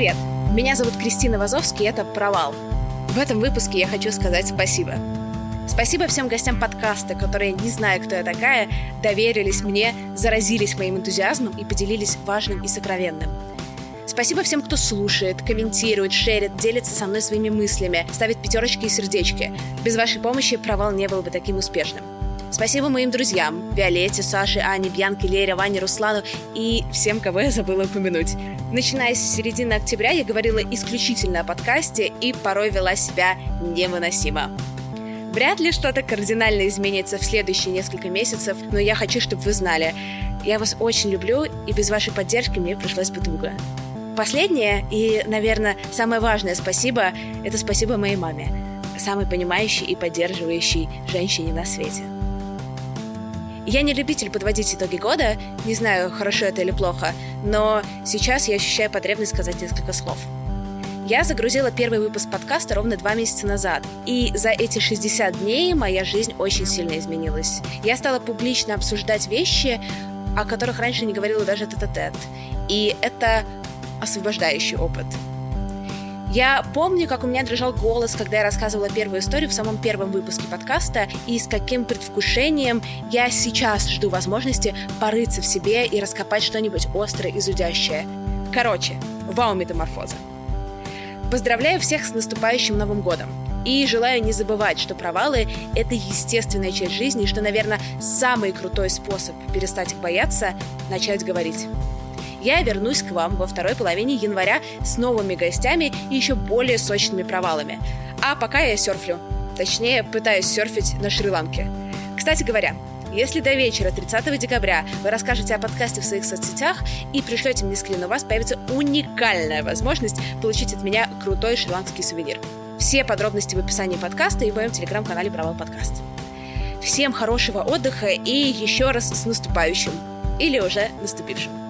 Привет! Меня зовут Кристина Вазовский, и это «Провал». В этом выпуске я хочу сказать спасибо. Спасибо всем гостям подкаста, которые, не зная, кто я такая, доверились мне, заразились моим энтузиазмом и поделились важным и сокровенным. Спасибо всем, кто слушает, комментирует, шерит, делится со мной своими мыслями, ставит пятерочки и сердечки. Без вашей помощи провал не был бы таким успешным. Спасибо моим друзьям Виолетте, Саше, Ане, Бьянке, Лере, Ване, Руслану и всем, кого я забыла упомянуть. Начиная с середины октября я говорила исключительно о подкасте и порой вела себя невыносимо. Вряд ли что-то кардинально изменится в следующие несколько месяцев, но я хочу, чтобы вы знали, я вас очень люблю, и без вашей поддержки мне пришлось бы туго. Последнее и, наверное, самое важное спасибо – это спасибо моей маме, самой понимающей и поддерживающей женщине на свете. Я не любитель подводить итоги года, не знаю, хорошо это или плохо, но сейчас я ощущаю потребность сказать несколько слов. Я загрузила первый выпуск подкаста ровно два месяца назад, и за эти 60 дней моя жизнь очень сильно изменилась. Я стала публично обсуждать вещи, о которых раньше не говорила даже тет-а-тет. И это освобождающий опыт – я помню, как у меня дрожал голос, когда я рассказывала первую историю в самом первом выпуске подкаста, и с каким предвкушением я сейчас жду возможности порыться в себе и раскопать что-нибудь острое и зудящее. Короче, вау-метаморфоза. Поздравляю всех с наступающим Новым годом! И желаю не забывать, что провалы — это естественная часть жизни, и что, наверное, самый крутой способ перестать их бояться — начать говорить я вернусь к вам во второй половине января с новыми гостями и еще более сочными провалами. А пока я серфлю. Точнее, пытаюсь серфить на Шри-Ланке. Кстати говоря, если до вечера 30 декабря вы расскажете о подкасте в своих соцсетях и пришлете мне скрин, у вас появится уникальная возможность получить от меня крутой шри-ланкский сувенир. Все подробности в описании подкаста и в моем телеграм-канале Провал Подкаст. Всем хорошего отдыха и еще раз с наступающим. Или уже наступившим.